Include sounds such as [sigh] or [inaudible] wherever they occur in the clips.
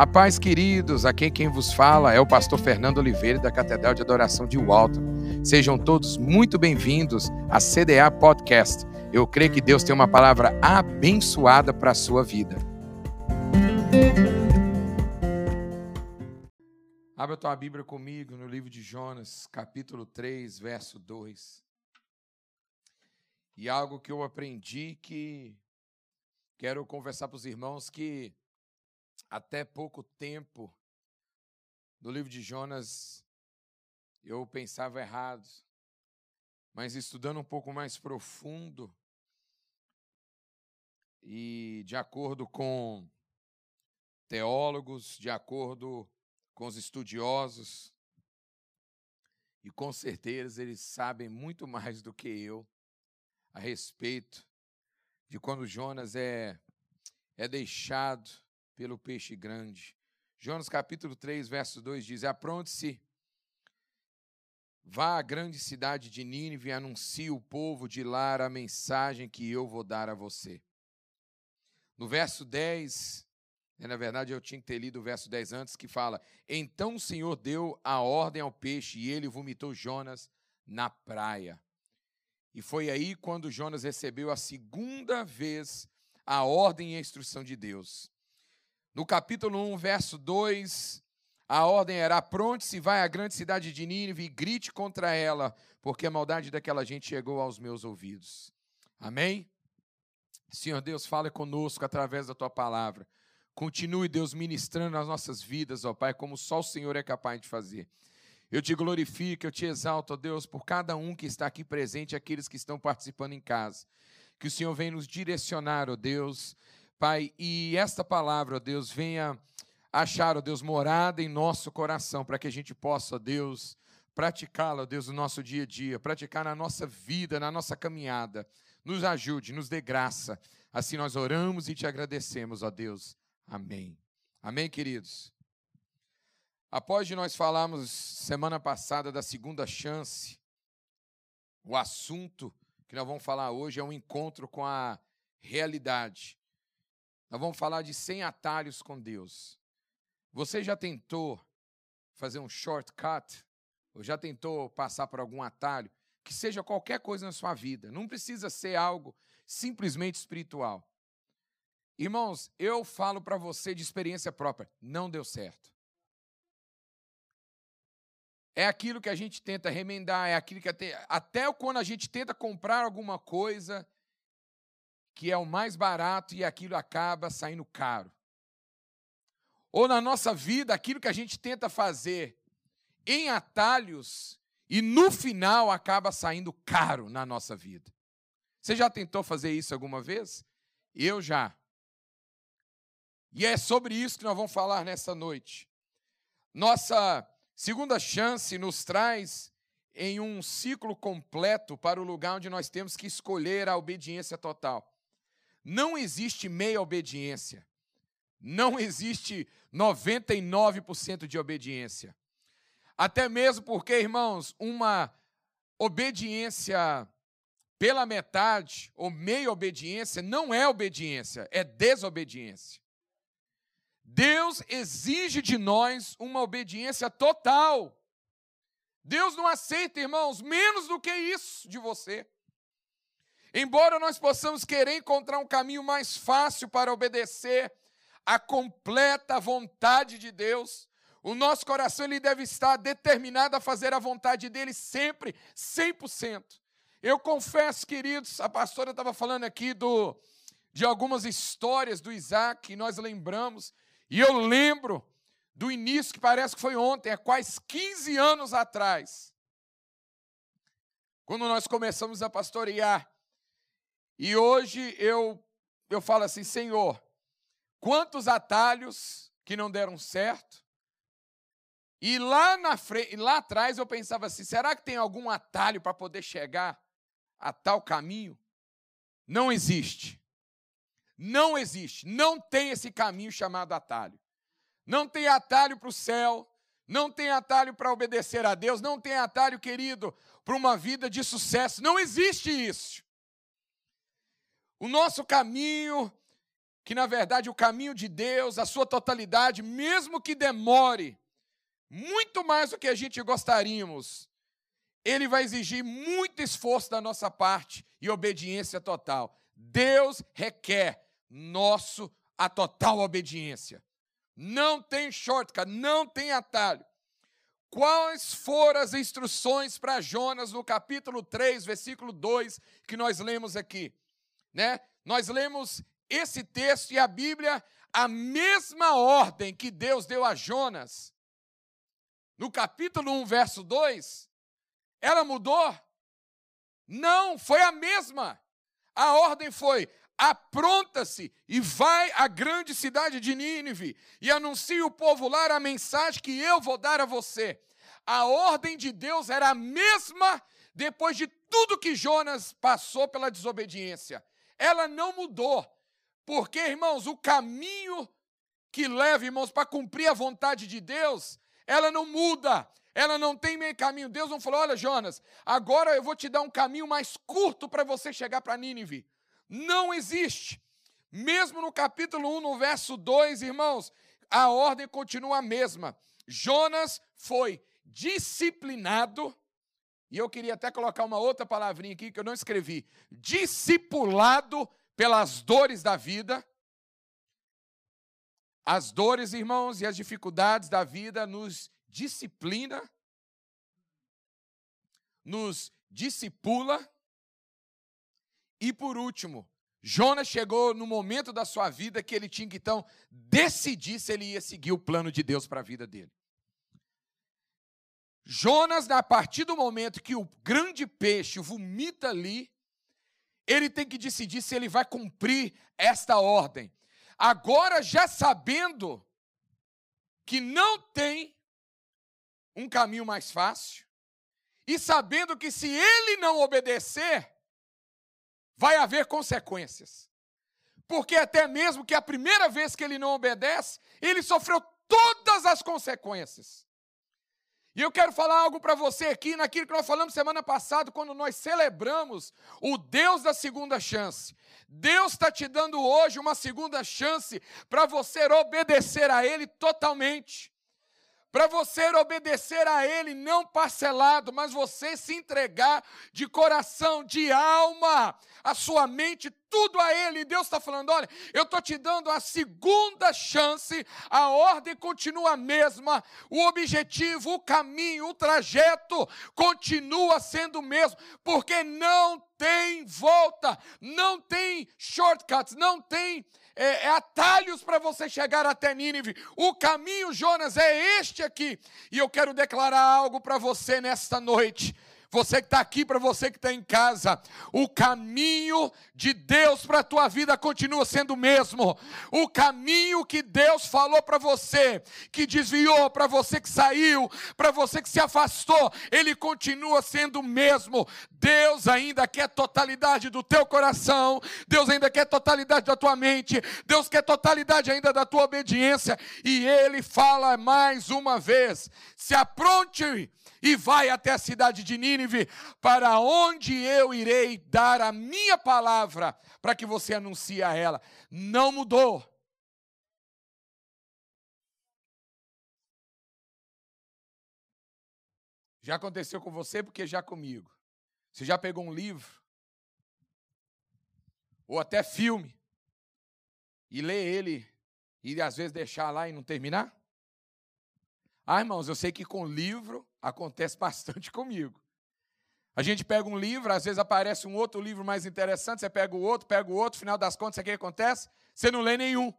A paz, queridos, aqui quem vos fala é o pastor Fernando Oliveira da Catedral de Adoração de Walton. Sejam todos muito bem-vindos à CDA Podcast. Eu creio que Deus tem uma palavra abençoada para a sua vida. Abra tua Bíblia comigo no livro de Jonas, capítulo 3, verso 2. E algo que eu aprendi que quero conversar para os irmãos que até pouco tempo, no livro de Jonas, eu pensava errado. Mas estudando um pouco mais profundo, e de acordo com teólogos, de acordo com os estudiosos, e com certeza eles sabem muito [laughs] mais do que eu a respeito de quando Jonas é, é deixado pelo peixe grande. Jonas capítulo 3, verso 2 diz: Apronte-se, vá à grande cidade de Nínive e anuncie o povo de lá a mensagem que eu vou dar a você. No verso 10, né, na verdade eu tinha que ter lido o verso 10 antes, que fala: Então o Senhor deu a ordem ao peixe e ele vomitou Jonas na praia. E foi aí quando Jonas recebeu a segunda vez a ordem e a instrução de Deus. No capítulo 1, verso 2, a ordem era: apronte-se, vai à grande cidade de Nínive e grite contra ela, porque a maldade daquela gente chegou aos meus ouvidos. Amém? Senhor Deus, fale conosco através da tua palavra. Continue, Deus, ministrando nas nossas vidas, ó Pai, como só o Senhor é capaz de fazer. Eu te glorifico, eu te exalto, ó Deus, por cada um que está aqui presente, aqueles que estão participando em casa. Que o Senhor venha nos direcionar, ó Deus, Pai, e esta palavra, ó Deus, venha achar, ó Deus, morada em nosso coração, para que a gente possa, ó Deus, praticá-la, ó Deus, no nosso dia a dia, praticar na nossa vida, na nossa caminhada. Nos ajude, nos dê graça. Assim nós oramos e te agradecemos, ó Deus. Amém. Amém, queridos. Após de nós falarmos semana passada da segunda chance, o assunto que nós vamos falar hoje é um encontro com a realidade. Nós vamos falar de 100 atalhos com Deus. Você já tentou fazer um shortcut? Ou já tentou passar por algum atalho? Que seja qualquer coisa na sua vida. Não precisa ser algo simplesmente espiritual. Irmãos, eu falo para você de experiência própria. Não deu certo. É aquilo que a gente tenta remendar, é aquilo que até, até quando a gente tenta comprar alguma coisa que é o mais barato e aquilo acaba saindo caro. Ou na nossa vida, aquilo que a gente tenta fazer em atalhos e no final acaba saindo caro na nossa vida. Você já tentou fazer isso alguma vez? Eu já. E é sobre isso que nós vamos falar nessa noite. Nossa segunda chance nos traz em um ciclo completo para o lugar onde nós temos que escolher a obediência total. Não existe meia obediência. Não existe 99% de obediência. Até mesmo porque, irmãos, uma obediência pela metade ou meia obediência não é obediência, é desobediência. Deus exige de nós uma obediência total. Deus não aceita, irmãos, menos do que isso de você. Embora nós possamos querer encontrar um caminho mais fácil para obedecer à completa vontade de Deus, o nosso coração ele deve estar determinado a fazer a vontade dele sempre, 100%. Eu confesso, queridos, a pastora estava falando aqui do, de algumas histórias do Isaac, e nós lembramos, e eu lembro do início, que parece que foi ontem, é quase 15 anos atrás, quando nós começamos a pastorear e hoje eu, eu falo assim, Senhor, quantos atalhos que não deram certo? E lá, na frente, lá atrás eu pensava assim: será que tem algum atalho para poder chegar a tal caminho? Não existe. Não existe. Não tem esse caminho chamado atalho. Não tem atalho para o céu. Não tem atalho para obedecer a Deus. Não tem atalho, querido, para uma vida de sucesso. Não existe isso. O nosso caminho que na verdade o caminho de Deus, a sua totalidade, mesmo que demore muito mais do que a gente gostaríamos, ele vai exigir muito esforço da nossa parte e obediência total. Deus requer nosso a total obediência. Não tem shortcut, não tem atalho. Quais foram as instruções para Jonas no capítulo 3, versículo 2, que nós lemos aqui? Né? Nós lemos esse texto e a Bíblia, a mesma ordem que Deus deu a Jonas, no capítulo 1, verso 2, ela mudou? Não, foi a mesma. A ordem foi: apronta-se e vai à grande cidade de Nínive e anuncie o povo lá a mensagem que eu vou dar a você. A ordem de Deus era a mesma depois de tudo que Jonas passou pela desobediência. Ela não mudou. Porque, irmãos, o caminho que leva, irmãos, para cumprir a vontade de Deus, ela não muda. Ela não tem meio caminho. Deus não falou: olha, Jonas, agora eu vou te dar um caminho mais curto para você chegar para Nínive. Não existe. Mesmo no capítulo 1, no verso 2, irmãos, a ordem continua a mesma. Jonas foi disciplinado, e eu queria até colocar uma outra palavrinha aqui que eu não escrevi: discipulado pelas dores da vida. As dores, irmãos, e as dificuldades da vida nos disciplina, nos discipula. E por último, Jonas chegou no momento da sua vida que ele tinha que então decidir se ele ia seguir o plano de Deus para a vida dele. Jonas, a partir do momento que o grande peixe vomita ali, ele tem que decidir se ele vai cumprir esta ordem. Agora, já sabendo que não tem um caminho mais fácil, e sabendo que se ele não obedecer, vai haver consequências. Porque até mesmo que a primeira vez que ele não obedece, ele sofreu todas as consequências. E eu quero falar algo para você aqui, naquilo que nós falamos semana passada, quando nós celebramos o Deus da segunda chance. Deus está te dando hoje uma segunda chance para você obedecer a Ele totalmente para você obedecer a Ele, não parcelado, mas você se entregar de coração, de alma, a sua mente, tudo a Ele. E Deus está falando: olha, eu estou te dando a segunda chance, a ordem continua a mesma, o objetivo, o caminho, o trajeto continua sendo o mesmo, porque não tem volta, não tem shortcuts, não tem é, é atalhos para você chegar até Nínive. O caminho, Jonas, é este aqui. E eu quero declarar algo para você nesta noite você que está aqui, para você que está em casa, o caminho de Deus para a tua vida continua sendo o mesmo. O caminho que Deus falou para você, que desviou, para você que saiu, para você que se afastou, ele continua sendo o mesmo. Deus ainda quer totalidade do teu coração, Deus ainda quer totalidade da tua mente, Deus quer totalidade ainda da tua obediência, e ele fala mais uma vez: se apronte e vai até a cidade de Nínive, para onde eu irei dar a minha palavra para que você anuncie a ela. Não mudou. Já aconteceu com você, porque já comigo. Você já pegou um livro, ou até filme, e lê ele, e às vezes deixar lá e não terminar? Ah, irmãos, eu sei que com livro acontece [laughs] bastante comigo. A gente pega um livro, às vezes aparece um outro livro mais interessante, você pega o outro, pega o outro, final das contas, o que acontece? Você não lê nenhum.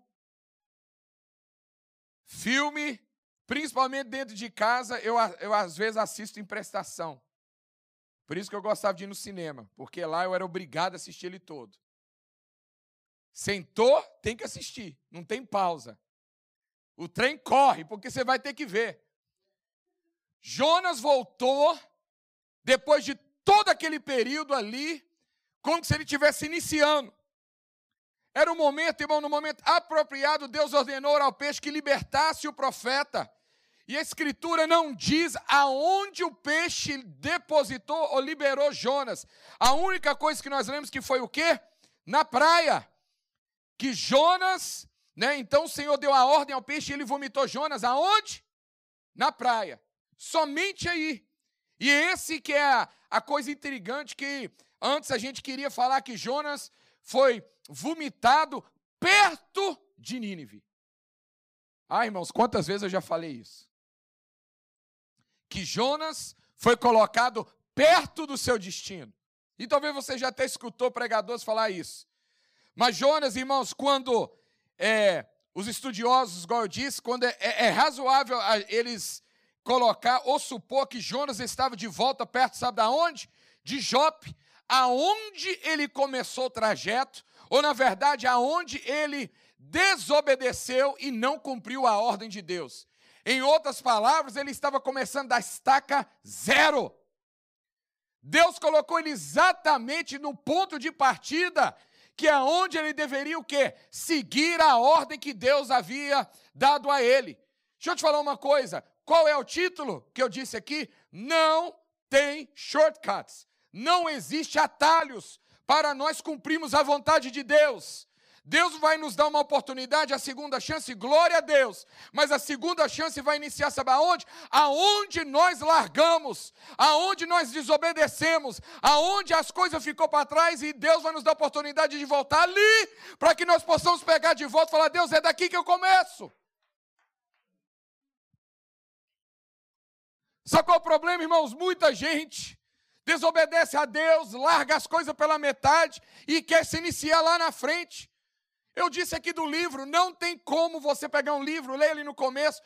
Filme, principalmente dentro de casa, eu, eu às vezes assisto em prestação. Por isso que eu gostava de ir no cinema, porque lá eu era obrigado a assistir ele todo. Sentou, tem que assistir, não tem pausa. O trem corre, porque você vai ter que ver. Jonas voltou, depois de todo aquele período ali, como se ele estivesse iniciando. Era um momento, irmão, no momento apropriado, Deus ordenou ao peixe que libertasse o profeta. E a escritura não diz aonde o peixe depositou ou liberou Jonas. A única coisa que nós lemos que foi o quê? Na praia. que Jonas, né? Então o Senhor deu a ordem ao peixe e ele vomitou Jonas aonde? Na praia. Somente aí. E esse que é a, coisa intrigante que antes a gente queria falar que Jonas foi vomitado perto de Nínive. Ah, irmãos, quantas vezes eu já falei isso? Que Jonas foi colocado perto do seu destino. E talvez você já até escutou pregadores falar isso. Mas Jonas, irmãos, quando é, os estudiosos, igual eu disse, quando é, é, é razoável eles colocar ou supor que Jonas estava de volta perto, sabe da onde? De Jope, aonde ele começou o trajeto, ou na verdade, aonde ele desobedeceu e não cumpriu a ordem de Deus. Em outras palavras, ele estava começando da estaca zero. Deus colocou ele exatamente no ponto de partida, que é onde ele deveria o quê? Seguir a ordem que Deus havia dado a ele. Deixa eu te falar uma coisa. Qual é o título que eu disse aqui? Não tem shortcuts. Não existe atalhos para nós cumprirmos a vontade de Deus. Deus vai nos dar uma oportunidade, a segunda chance, glória a Deus. Mas a segunda chance vai iniciar, sabe aonde? Aonde nós largamos, aonde nós desobedecemos, aonde as coisas ficou para trás e Deus vai nos dar a oportunidade de voltar ali, para que nós possamos pegar de volta e falar: Deus, é daqui que eu começo. Sabe qual é o problema, irmãos? Muita gente desobedece a Deus, larga as coisas pela metade e quer se iniciar lá na frente. Eu disse aqui do livro, não tem como você pegar um livro, ler ele no começo,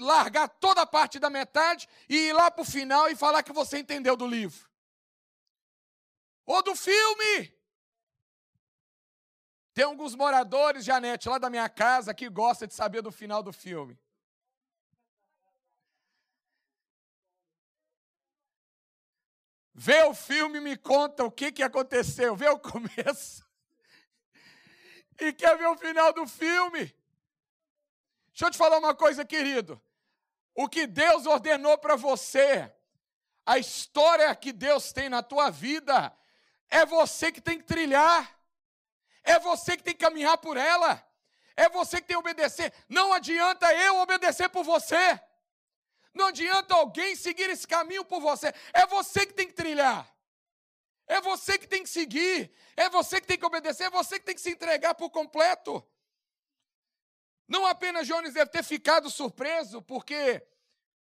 largar toda a parte da metade e ir lá para o final e falar que você entendeu do livro. Ou do filme. Tem alguns moradores, Janete, lá da minha casa, que gostam de saber do final do filme. Vê o filme e me conta o que, que aconteceu. Vê o [laughs] começo e quer ver o final do filme. Deixa eu te falar uma coisa, querido. O que Deus ordenou para você, a história que Deus tem na tua vida, é você que tem que trilhar, é você que tem que caminhar por ela, é você que tem que obedecer. Não adianta eu obedecer por você, não adianta alguém seguir esse caminho por você, é você que tem que trilhar. É você que tem que seguir, é você que tem que obedecer, é você que tem que se entregar por completo. Não apenas Jones deve ter ficado surpreso, porque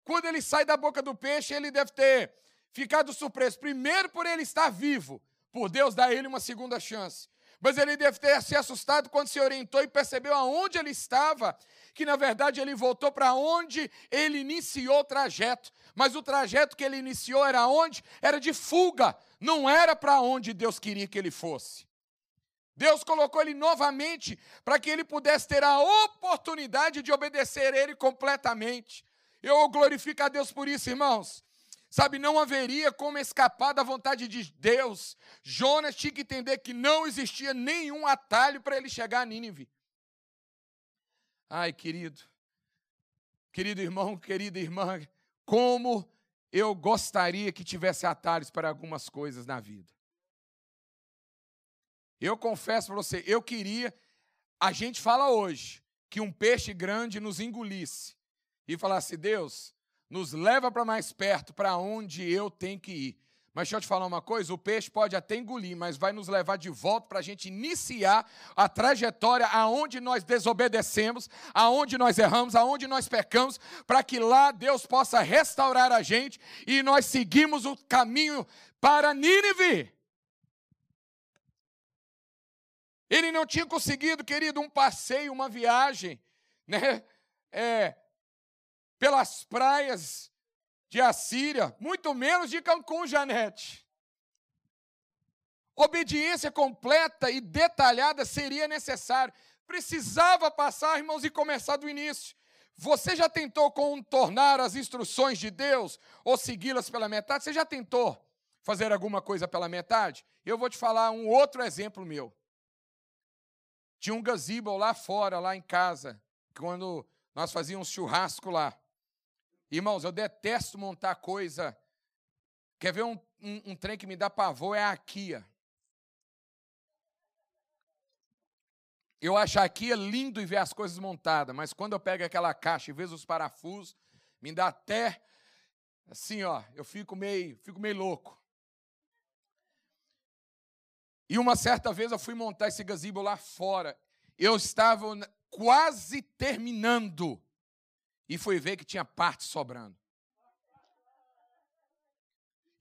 quando ele sai da boca do peixe, ele deve ter ficado surpreso. Primeiro, por ele estar vivo, por Deus dar ele uma segunda chance. Mas ele deve ter se assustado quando se orientou e percebeu aonde ele estava, que na verdade ele voltou para onde ele iniciou o trajeto. Mas o trajeto que ele iniciou era onde? Era de fuga, não era para onde Deus queria que ele fosse. Deus colocou ele novamente para que ele pudesse ter a oportunidade de obedecer ele completamente. Eu glorifico a Deus por isso, irmãos. Sabe, não haveria como escapar da vontade de Deus. Jonas tinha que entender que não existia nenhum atalho para ele chegar a Nínive. Ai, querido, querido irmão, querida irmã, como eu gostaria que tivesse atalhos para algumas coisas na vida. Eu confesso para você, eu queria, a gente fala hoje, que um peixe grande nos engolisse e falasse: Deus, nos leva para mais perto, para onde eu tenho que ir. Mas deixa eu te falar uma coisa: o peixe pode até engolir, mas vai nos levar de volta para a gente iniciar a trajetória aonde nós desobedecemos, aonde nós erramos, aonde nós pecamos, para que lá Deus possa restaurar a gente e nós seguimos o caminho para Nínive. Ele não tinha conseguido, querido, um passeio, uma viagem, né? É, pelas praias de Assíria, muito menos de Cancún, Janete. Obediência completa e detalhada seria necessário. Precisava passar, irmãos, e começar do início. Você já tentou contornar as instruções de Deus ou segui-las pela metade? Você já tentou fazer alguma coisa pela metade? Eu vou te falar um outro exemplo meu. Tinha um gazebo lá fora, lá em casa, quando nós fazíamos churrasco lá. Irmãos, eu detesto montar coisa. Quer ver um, um, um trem que me dá pavor? É a Kia. eu achar aqui é lindo e ver as coisas montadas, mas quando eu pego aquela caixa e vejo os parafusos, me dá até assim, ó, eu fico meio, fico meio louco. E uma certa vez eu fui montar esse gazebo lá fora. Eu estava quase terminando e fui ver que tinha parte sobrando.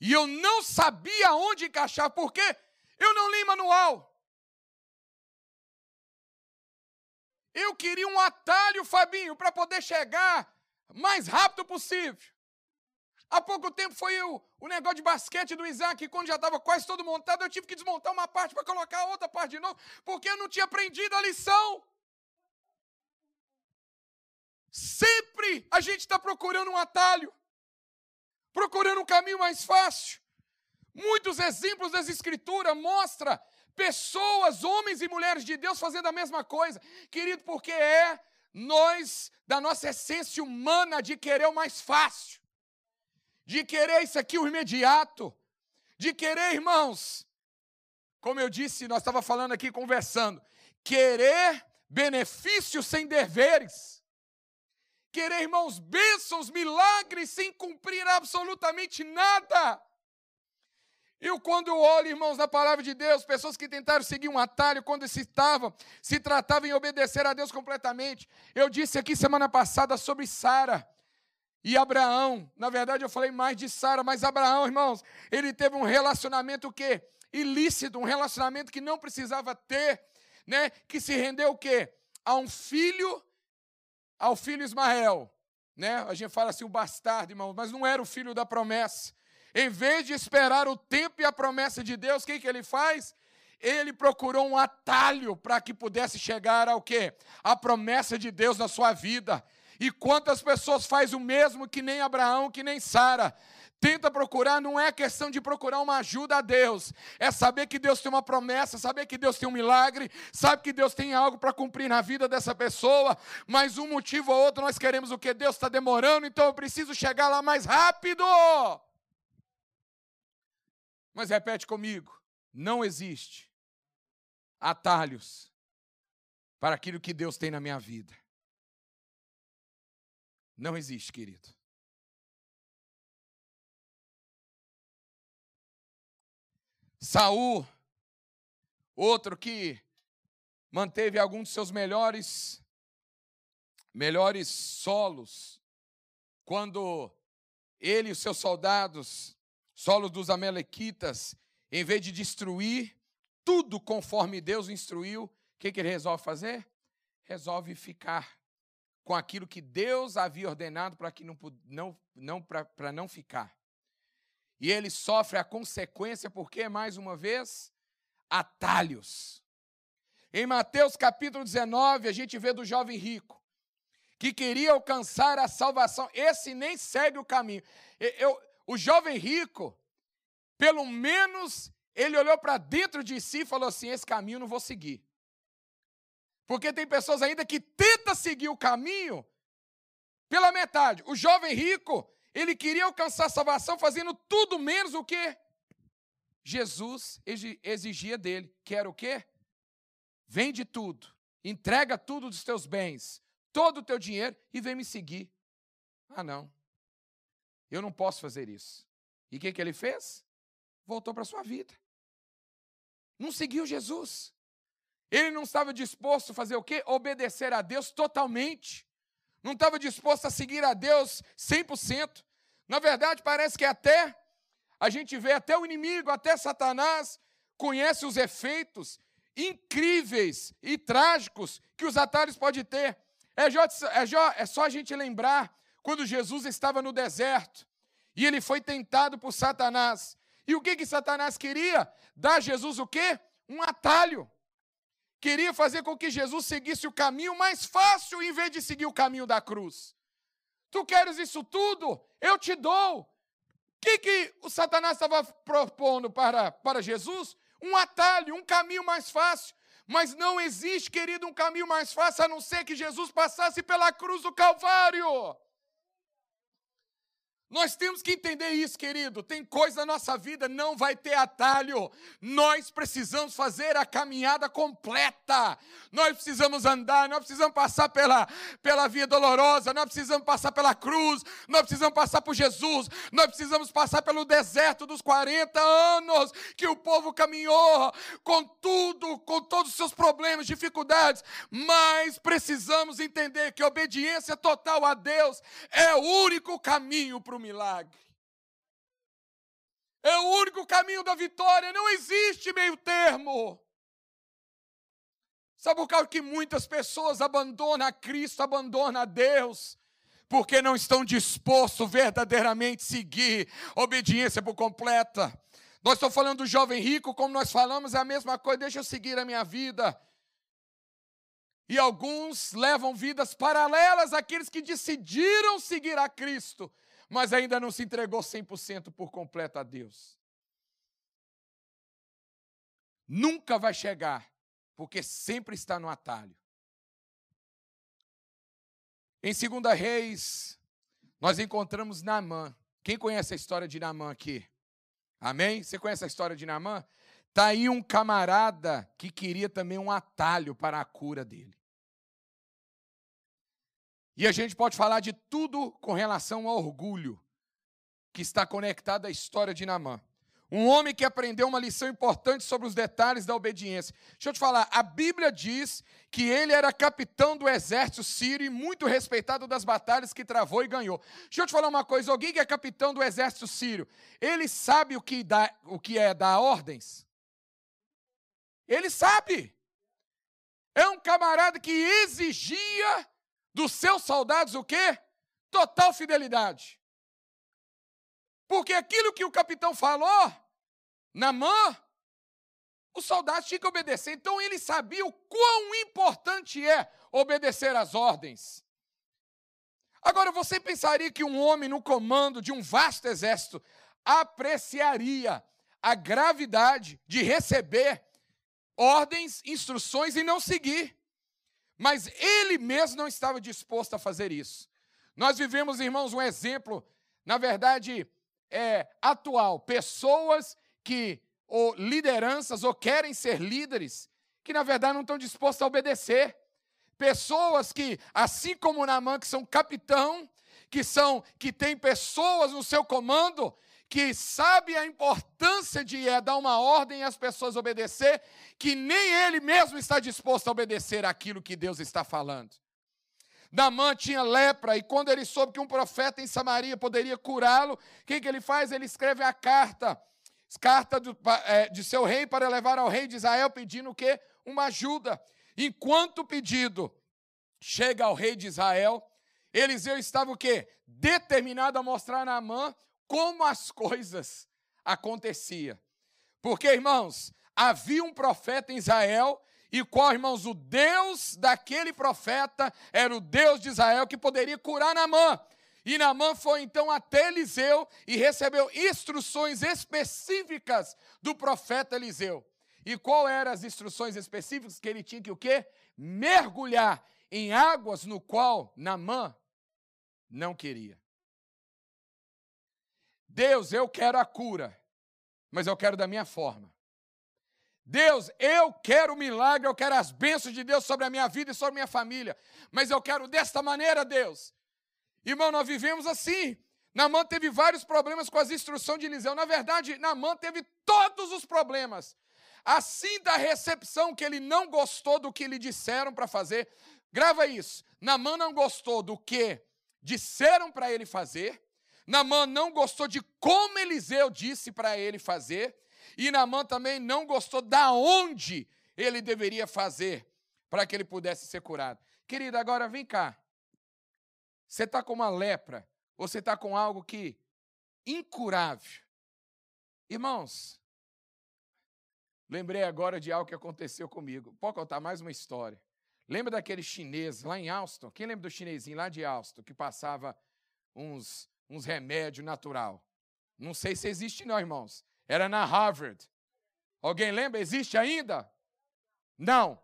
E eu não sabia onde encaixar, porque eu não li manual. Eu queria um atalho, Fabinho, para poder chegar mais rápido possível. Há pouco tempo foi o, o negócio de basquete do Isaac, quando já estava quase todo montado, eu tive que desmontar uma parte para colocar outra parte de novo, porque eu não tinha aprendido a lição. Sempre a gente está procurando um atalho, procurando um caminho mais fácil. Muitos exemplos das Escrituras mostram pessoas, homens e mulheres de Deus fazendo a mesma coisa. Querido, porque é nós, da nossa essência humana, de querer o mais fácil, de querer isso aqui o imediato, de querer, irmãos, como eu disse, nós estava falando aqui conversando, querer benefícios sem deveres. Querer, irmãos, bênçãos, milagres sem cumprir absolutamente nada. Eu, quando eu olho, irmãos, na palavra de Deus, pessoas que tentaram seguir um atalho quando se estavam, se tratavam em obedecer a Deus completamente. Eu disse aqui semana passada sobre Sara e Abraão. Na verdade, eu falei mais de Sara, mas Abraão, irmãos, ele teve um relacionamento o quê? Ilícito, um relacionamento que não precisava ter, né? Que se rendeu o quê? A um filho, ao filho Ismael, né? A gente fala assim o bastardo, irmãos, mas não era o filho da promessa. Em vez de esperar o tempo e a promessa de Deus, o que, que ele faz? Ele procurou um atalho para que pudesse chegar ao quê? A promessa de Deus na sua vida. E quantas pessoas faz o mesmo que nem Abraão, que nem Sara? Tenta procurar, não é questão de procurar uma ajuda a Deus, é saber que Deus tem uma promessa, saber que Deus tem um milagre, sabe que Deus tem algo para cumprir na vida dessa pessoa, mas um motivo ou outro nós queremos o que Deus está demorando, então eu preciso chegar lá mais rápido. Mas repete comigo: não existe atalhos para aquilo que Deus tem na minha vida. Não existe, querido. Saul, outro que manteve alguns dos seus melhores melhores solos quando ele e os seus soldados solo dos Amalequitas, em vez de destruir tudo conforme Deus instruiu, o que, que ele resolve fazer? Resolve ficar com aquilo que Deus havia ordenado para que não, não, não, para não ficar. E ele sofre a consequência, porque, mais uma vez, atalhos. Em Mateus capítulo 19, a gente vê do jovem rico, que queria alcançar a salvação. Esse nem segue o caminho. Eu, o jovem rico, pelo menos ele olhou para dentro de si e falou assim: esse caminho não vou seguir. Porque tem pessoas ainda que tentam seguir o caminho pela metade. O jovem rico, ele queria alcançar salvação fazendo tudo menos o que Jesus exigia dele, que era o quê? Vende tudo, entrega tudo dos teus bens, todo o teu dinheiro e vem me seguir. Ah, não. Eu não posso fazer isso. E o que, que ele fez? Voltou para a sua vida. Não seguiu Jesus. Ele não estava disposto a fazer o quê? Obedecer a Deus totalmente. Não estava disposto a seguir a Deus 100%. Na verdade, parece que até a gente vê até o inimigo, até Satanás conhece os efeitos incríveis e trágicos que os atalhos podem ter. É, é, é só a gente lembrar quando Jesus estava no deserto e ele foi tentado por Satanás. E o que que Satanás queria? Dar a Jesus o quê? Um atalho. Queria fazer com que Jesus seguisse o caminho mais fácil em vez de seguir o caminho da cruz. Tu queres isso tudo? Eu te dou. O que, que o Satanás estava propondo para, para Jesus? Um atalho, um caminho mais fácil. Mas não existe, querido, um caminho mais fácil a não ser que Jesus passasse pela cruz do Calvário. Nós temos que entender isso, querido. Tem coisa na nossa vida, não vai ter atalho. Nós precisamos fazer a caminhada completa. Nós precisamos andar, nós precisamos passar pela, pela via dolorosa, nós precisamos passar pela cruz, nós precisamos passar por Jesus, nós precisamos passar pelo deserto dos 40 anos que o povo caminhou, com tudo, com todos os seus problemas, dificuldades. Mas precisamos entender que obediência total a Deus é o único caminho para o milagre. É o único caminho da vitória, não existe meio termo. Sabe por causa que muitas pessoas abandonam a Cristo, abandonam a Deus? Porque não estão dispostos verdadeiramente a seguir obediência por completa. Nós estamos falando do jovem rico, como nós falamos, é a mesma coisa, deixa eu seguir a minha vida. E alguns levam vidas paralelas àqueles que decidiram seguir a Cristo, mas ainda não se entregou 100% por completo a Deus. Nunca vai chegar, porque sempre está no atalho. Em 2 Reis, nós encontramos Naamã. Quem conhece a história de Naamã aqui? Amém? Você conhece a história de Naamã? Está aí um camarada que queria também um atalho para a cura dele. E a gente pode falar de tudo com relação ao orgulho, que está conectado à história de Namã. Um homem que aprendeu uma lição importante sobre os detalhes da obediência. Deixa eu te falar, a Bíblia diz que ele era capitão do exército sírio e muito respeitado das batalhas que travou e ganhou. Deixa eu te falar uma coisa, alguém que é capitão do exército sírio, ele sabe o que, dá, o que é dar ordens? Ele sabe. É um camarada que exigia dos seus soldados o quê? Total fidelidade. Porque aquilo que o capitão falou, na mão, os soldados tinham que obedecer. Então ele sabia o quão importante é obedecer às ordens. Agora, você pensaria que um homem no comando de um vasto exército apreciaria a gravidade de receber ordens, instruções e não seguir? Mas ele mesmo não estava disposto a fazer isso. Nós vivemos, irmãos, um exemplo, na verdade, é, atual. Pessoas que, ou lideranças, ou querem ser líderes, que na verdade não estão dispostos a obedecer. Pessoas que, assim como Naamã, que são capitão, que são que tem pessoas no seu comando que sabe a importância de é, dar uma ordem e as pessoas obedecer, que nem ele mesmo está disposto a obedecer aquilo que Deus está falando. Namã tinha lepra, e quando ele soube que um profeta em Samaria poderia curá-lo, o que, que ele faz? Ele escreve a carta, carta do, é, de seu rei para levar ao rei de Israel, pedindo o quê? Uma ajuda. Enquanto o pedido chega ao rei de Israel, Eliseu estava o quê? Determinado a mostrar a Naamã como as coisas aconteciam. Porque, irmãos, havia um profeta em Israel e qual, irmãos, o Deus daquele profeta era o Deus de Israel que poderia curar Naamã. E Naamã foi então até Eliseu e recebeu instruções específicas do profeta Eliseu. E qual eram as instruções específicas que ele tinha que o quê? Mergulhar em águas no qual Naamã não queria. Deus, eu quero a cura, mas eu quero da minha forma. Deus, eu quero o milagre, eu quero as bênçãos de Deus sobre a minha vida e sobre a minha família, mas eu quero desta maneira, Deus. Irmão, nós vivemos assim. Namã teve vários problemas com as instruções de Eliseu. Na verdade, Namã teve todos os problemas. Assim da recepção que ele não gostou do que lhe disseram para fazer. Grava isso. Namã não gostou do que disseram para ele fazer. Namã não gostou de como Eliseu disse para ele fazer, e Namã também não gostou da onde ele deveria fazer para que ele pudesse ser curado. Querida, agora vem cá. Você está com uma lepra, ou você está com algo que incurável. Irmãos, lembrei agora de algo que aconteceu comigo. Pode contar mais uma história. Lembra daquele chinês lá em Alston? Quem lembra do chinesinho lá de Alston, que passava uns uns remédios natural. Não sei se existe não, irmãos. Era na Harvard. Alguém lembra? Existe ainda? Não.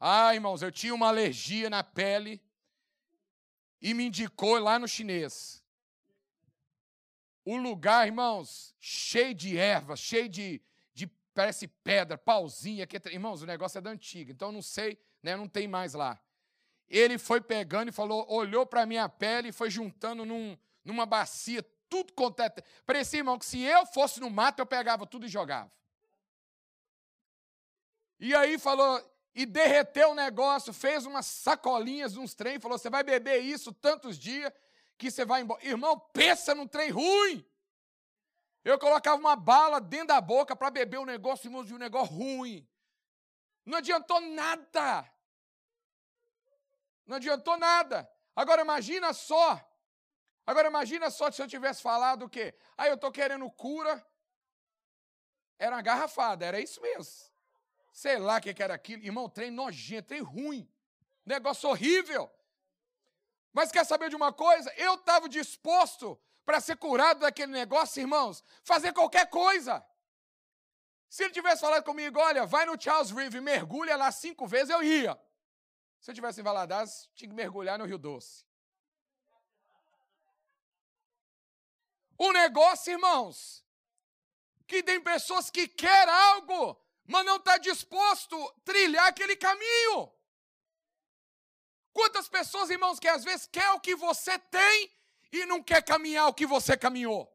Ah, irmãos, eu tinha uma alergia na pele e me indicou lá no chinês. o lugar, irmãos, cheio de ervas, cheio de, de parece pedra, pauzinha. Que, irmãos, o negócio é da antiga, então não sei, né, não tem mais lá. Ele foi pegando e falou, olhou para a minha pele e foi juntando num, numa bacia, tudo quanto é. Parecia, irmão, que se eu fosse no mato, eu pegava tudo e jogava. E aí falou, e derreteu o negócio, fez umas sacolinhas, uns trem, falou: você vai beber isso tantos dias que você vai embora. Irmão, pensa num trem ruim. Eu colocava uma bala dentro da boca para beber o um negócio, irmão, de um negócio ruim. Não adiantou nada. Não adiantou nada. Agora imagina só. Agora imagina só se eu tivesse falado o quê? Ah, eu estou querendo cura. Era uma garrafada, era isso mesmo. Sei lá o que era aquilo. Irmão, trem nojento, trem ruim. Negócio horrível. Mas quer saber de uma coisa? Eu estava disposto para ser curado daquele negócio, irmãos, fazer qualquer coisa. Se ele tivesse falado comigo, olha, vai no Charles River, mergulha lá cinco vezes, eu ia. Se eu tivesse em Valadares, tinha que mergulhar no Rio Doce. O negócio, irmãos, que tem pessoas que querem algo, mas não está disposto a trilhar aquele caminho. Quantas pessoas, irmãos, que às vezes quer o que você tem e não quer caminhar o que você caminhou?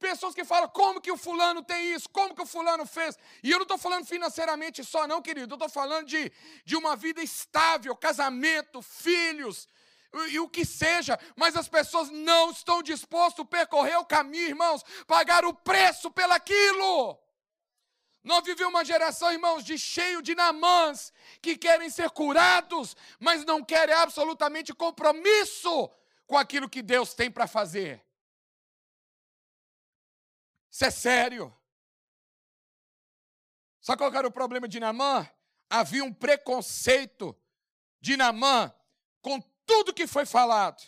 Pessoas que falam, como que o fulano tem isso? Como que o fulano fez? E eu não estou falando financeiramente só, não, querido. Eu estou falando de, de uma vida estável, casamento, filhos, e, o que seja. Mas as pessoas não estão dispostas a percorrer o caminho, irmãos, pagar o preço pelaquilo. Nós vivemos uma geração, irmãos, de cheio de namãs que querem ser curados, mas não querem absolutamente compromisso com aquilo que Deus tem para fazer. Isso é sério. Sabe qual era o problema de Namã? Havia um preconceito de Namã com tudo que foi falado,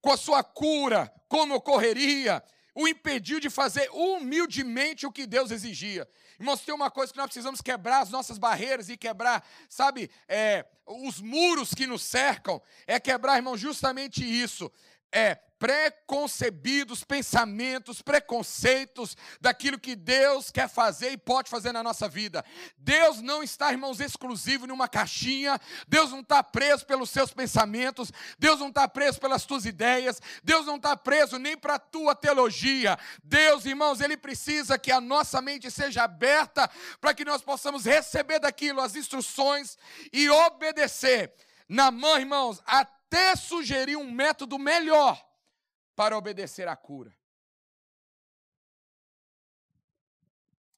com a sua cura, como ocorreria, o impediu de fazer humildemente o que Deus exigia. Irmãos, tem uma coisa que nós precisamos quebrar as nossas barreiras e quebrar, sabe, é, os muros que nos cercam, é quebrar, irmão, justamente isso. É preconcebidos pensamentos, preconceitos daquilo que Deus quer fazer e pode fazer na nossa vida. Deus não está, irmãos, exclusivo em uma caixinha, Deus não está preso pelos seus pensamentos, Deus não está preso pelas tuas ideias, Deus não está preso nem para a tua teologia. Deus, irmãos, Ele precisa que a nossa mente seja aberta para que nós possamos receber daquilo as instruções e obedecer. Na mão, irmãos, até sugerir um método melhor para obedecer à cura.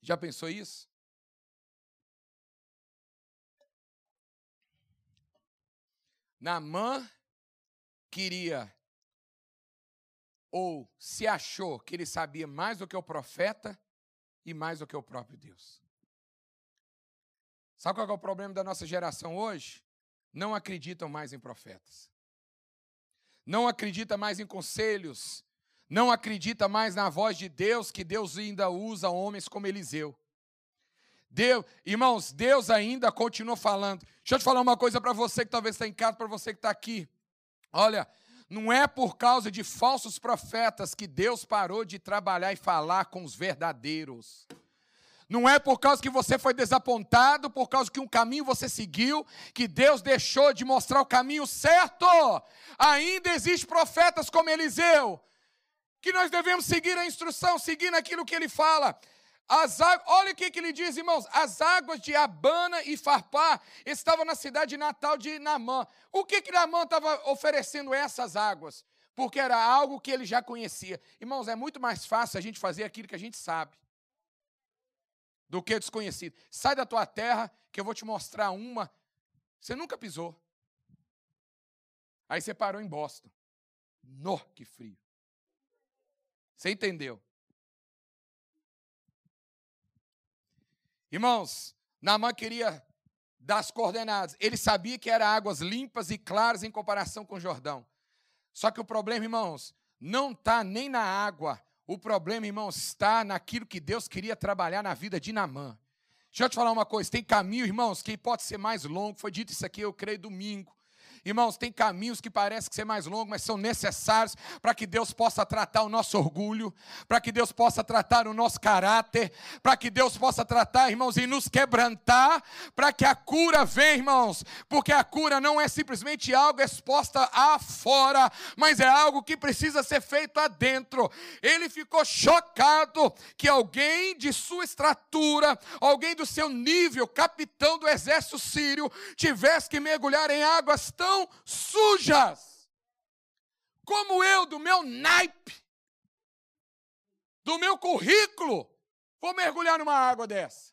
Já pensou isso? Naamã queria ou se achou que ele sabia mais do que o profeta e mais do que o próprio Deus. Sabe qual é o problema da nossa geração hoje? Não acreditam mais em profetas não acredita mais em conselhos, não acredita mais na voz de Deus, que Deus ainda usa homens como Eliseu. Deus, irmãos, Deus ainda continua falando. Deixa eu te falar uma coisa para você que talvez está em casa, para você que está aqui. Olha, não é por causa de falsos profetas que Deus parou de trabalhar e falar com os verdadeiros. Não é por causa que você foi desapontado, por causa que um caminho você seguiu, que Deus deixou de mostrar o caminho certo. Ainda existem profetas como Eliseu, que nós devemos seguir a instrução, seguir aquilo que ele fala. As olha o que, que ele diz, irmãos: as águas de Abana e Farpá estavam na cidade natal de Namã. O que, que Namã estava oferecendo essas águas? Porque era algo que ele já conhecia. Irmãos, é muito mais fácil a gente fazer aquilo que a gente sabe do que desconhecido. Sai da tua terra que eu vou te mostrar uma. Você nunca pisou. Aí você parou em Boston. No, que frio. Você entendeu? Irmãos, Naamã queria dar as coordenadas. Ele sabia que eram águas limpas e claras em comparação com o Jordão. Só que o problema, irmãos, não está nem na água, o problema, irmãos, está naquilo que Deus queria trabalhar na vida de Namã. Deixa eu te falar uma coisa: tem caminho, irmãos, que pode ser mais longo. Foi dito isso aqui, eu creio, domingo. Irmãos, tem caminhos que parecem ser mais longos, mas são necessários para que Deus possa tratar o nosso orgulho, para que Deus possa tratar o nosso caráter, para que Deus possa tratar, irmãos, e nos quebrantar, para que a cura venha, irmãos, porque a cura não é simplesmente algo exposta afora, mas é algo que precisa ser feito adentro. Ele ficou chocado que alguém de sua estratura, alguém do seu nível, capitão do exército sírio, tivesse que mergulhar em águas tão sujas. Como eu, do meu naipe, do meu currículo, vou mergulhar numa água dessa.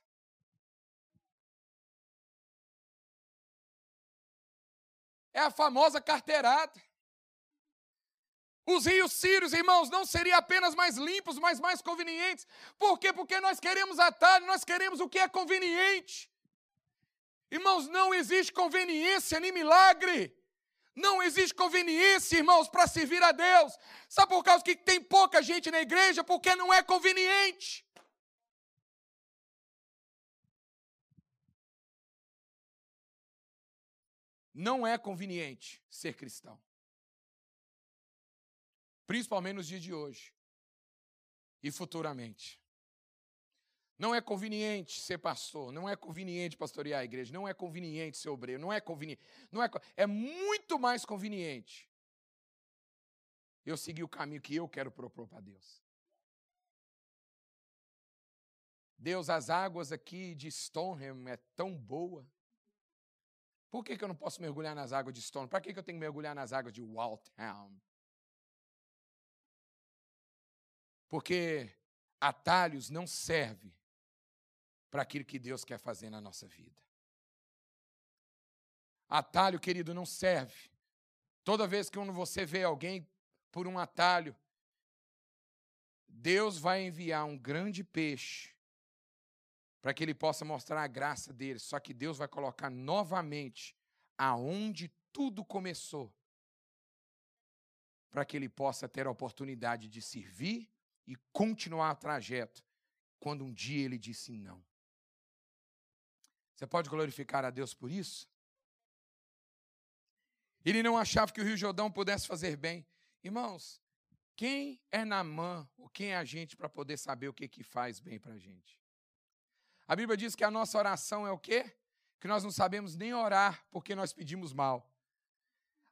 É a famosa carteirada. Os rios sírios, irmãos, não seriam apenas mais limpos, mas mais convenientes. Por quê? Porque nós queremos atalho, nós queremos o que é conveniente. Irmãos, não existe conveniência nem milagre. Não existe conveniência, irmãos, para servir a Deus. Sabe por causa que tem pouca gente na igreja? Porque não é conveniente. Não é conveniente ser cristão. Principalmente nos dias de hoje e futuramente. Não é conveniente ser pastor, não é conveniente pastorear a igreja, não é conveniente ser obreiro, não é conveniente, não é, é muito mais conveniente eu seguir o caminho que eu quero propor para Deus. Deus, as águas aqui de Stoneham é tão boa. Por que, que eu não posso mergulhar nas águas de Stoneham? Para que, que eu tenho que mergulhar nas águas de Waltham? Porque atalhos não servem para aquilo que Deus quer fazer na nossa vida. Atalho, querido, não serve. Toda vez que você vê alguém por um atalho, Deus vai enviar um grande peixe para que ele possa mostrar a graça dele. Só que Deus vai colocar novamente aonde tudo começou, para que ele possa ter a oportunidade de servir e continuar o trajeto, quando um dia ele disse não. Você pode glorificar a Deus por isso? Ele não achava que o Rio Jordão pudesse fazer bem. Irmãos, quem é Namã, ou quem é a gente para poder saber o que, que faz bem para a gente? A Bíblia diz que a nossa oração é o quê? Que nós não sabemos nem orar porque nós pedimos mal.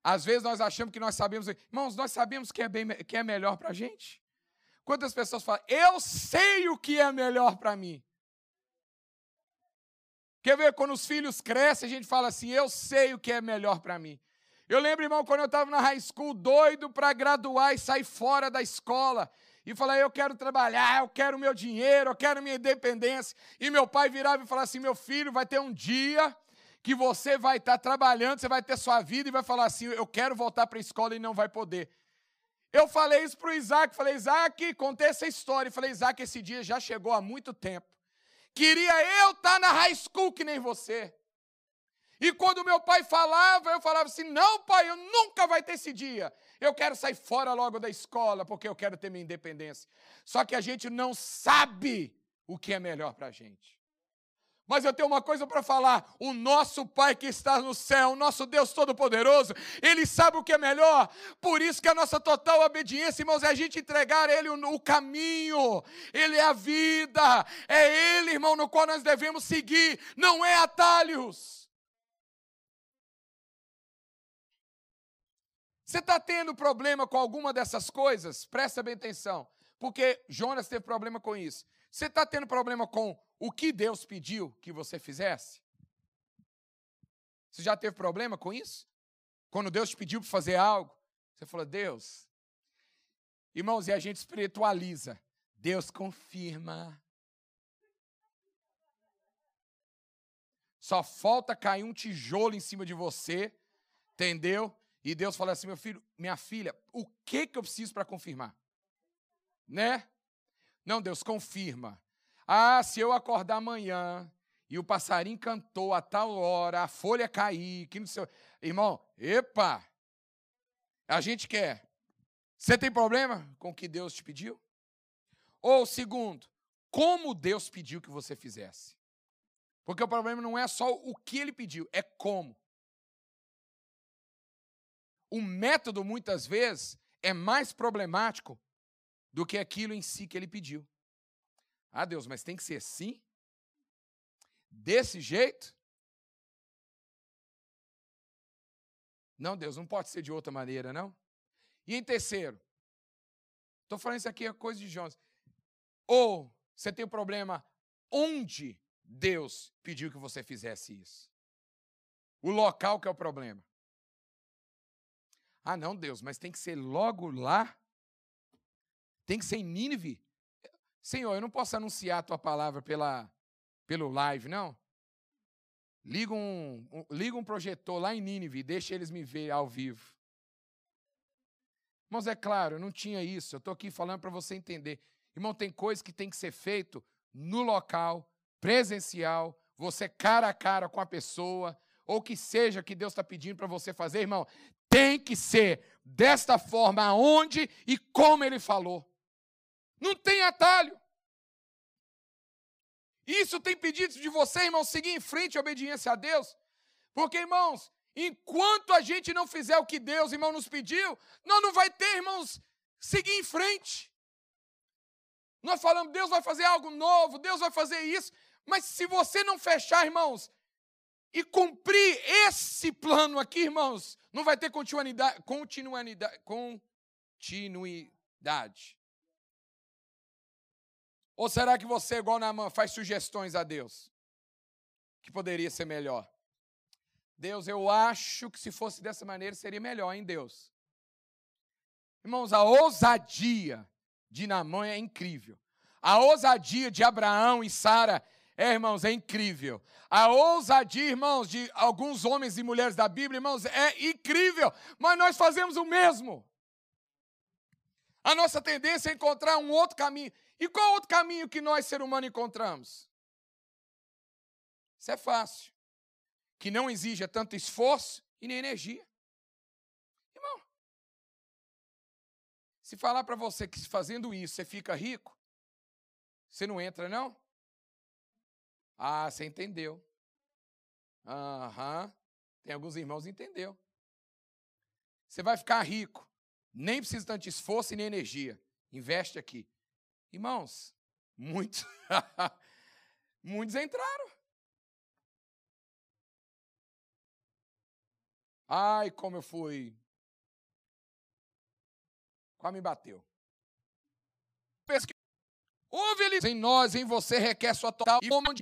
Às vezes nós achamos que nós sabemos. Irmãos, nós sabemos que é, bem, que é melhor para a gente? Quantas pessoas falam, eu sei o que é melhor para mim? Quer ver quando os filhos crescem, a gente fala assim, eu sei o que é melhor para mim. Eu lembro, irmão, quando eu estava na high school, doido para graduar e sair fora da escola. E falar, eu quero trabalhar, eu quero meu dinheiro, eu quero minha independência. E meu pai virava e falava assim: meu filho, vai ter um dia que você vai estar trabalhando, você vai ter sua vida e vai falar assim: eu quero voltar para a escola e não vai poder. Eu falei isso para o Isaac, falei, Isaac, contei essa história. Falei, Isaac, esse dia já chegou há muito tempo. Queria eu estar tá na high school que nem você. E quando meu pai falava, eu falava assim: não, pai, eu nunca vai ter esse dia. Eu quero sair fora logo da escola, porque eu quero ter minha independência. Só que a gente não sabe o que é melhor para a gente. Mas eu tenho uma coisa para falar: o nosso Pai que está no céu, o nosso Deus Todo-Poderoso, Ele sabe o que é melhor. Por isso que a nossa total obediência, irmãos, é a gente entregar a Ele o, caminho, Ele é a vida, é Ele, irmão, no qual nós devemos seguir, não é atalhos. Você está tendo problema com alguma dessas coisas? Presta bem atenção, porque Jonas teve problema com isso. Você está tendo problema com o que Deus pediu que você fizesse? Você já teve problema com isso? Quando Deus te pediu para fazer algo, você falou, Deus. Irmãos, e a gente espiritualiza. Deus confirma. Só falta cair um tijolo em cima de você, entendeu? E Deus fala assim: meu filho, minha filha, o que que eu preciso para confirmar? Né? Não, Deus confirma. Ah, se eu acordar amanhã e o passarinho cantou a tal hora, a folha cair, que não sei. Irmão, epa! A gente quer. Você tem problema com o que Deus te pediu? Ou, segundo, como Deus pediu que você fizesse? Porque o problema não é só o que ele pediu, é como. o método, muitas vezes, é mais problemático do que aquilo em si que ele pediu. Ah, Deus, mas tem que ser assim? Desse jeito? Não, Deus, não pode ser de outra maneira, não. E em terceiro, estou falando isso aqui é coisa de Jonas. Ou você tem um problema onde Deus pediu que você fizesse isso. O local que é o problema. Ah, não, Deus, mas tem que ser logo lá? Tem que ser em Nínive? Senhor, eu não posso anunciar a tua palavra pela, pelo live, não? Liga um, um, liga um projetor lá em Nínive e deixa eles me ver ao vivo. Irmãos, é claro, eu não tinha isso. Eu estou aqui falando para você entender. Irmão, tem coisas que tem que ser feito no local, presencial, você cara a cara com a pessoa, ou que seja que Deus está pedindo para você fazer, irmão, tem que ser desta forma, onde e como Ele falou. Não tem atalho. Isso tem pedido de você, irmão, seguir em frente a obediência a Deus. Porque, irmãos, enquanto a gente não fizer o que Deus, irmão, nos pediu, nós não vai ter, irmãos, seguir em frente. Nós falamos, Deus vai fazer algo novo, Deus vai fazer isso. Mas se você não fechar, irmãos, e cumprir esse plano aqui, irmãos, não vai ter continuidade, continuidade, continuidade. Ou será que você, igual na mão, faz sugestões a Deus? Que poderia ser melhor. Deus, eu acho que se fosse dessa maneira seria melhor, hein, Deus? Irmãos, a ousadia de Namã é incrível. A ousadia de Abraão e Sara, é, irmãos, é incrível. A ousadia, irmãos, de alguns homens e mulheres da Bíblia, irmãos, é incrível. Mas nós fazemos o mesmo. A nossa tendência é encontrar um outro caminho. E qual outro caminho que nós, ser humano, encontramos? Isso é fácil. Que não exija tanto esforço e nem energia. Irmão, se falar para você que fazendo isso você fica rico, você não entra, não? Ah, você entendeu. Aham. Tem alguns irmãos que entendeu. Você vai ficar rico. Nem precisa tanto esforço e nem energia. Investe aqui. Irmãos, muitos, [laughs] muitos entraram. Ai, como eu fui. Quase me bateu. Ouve ele em nós, em você requer sua total e como de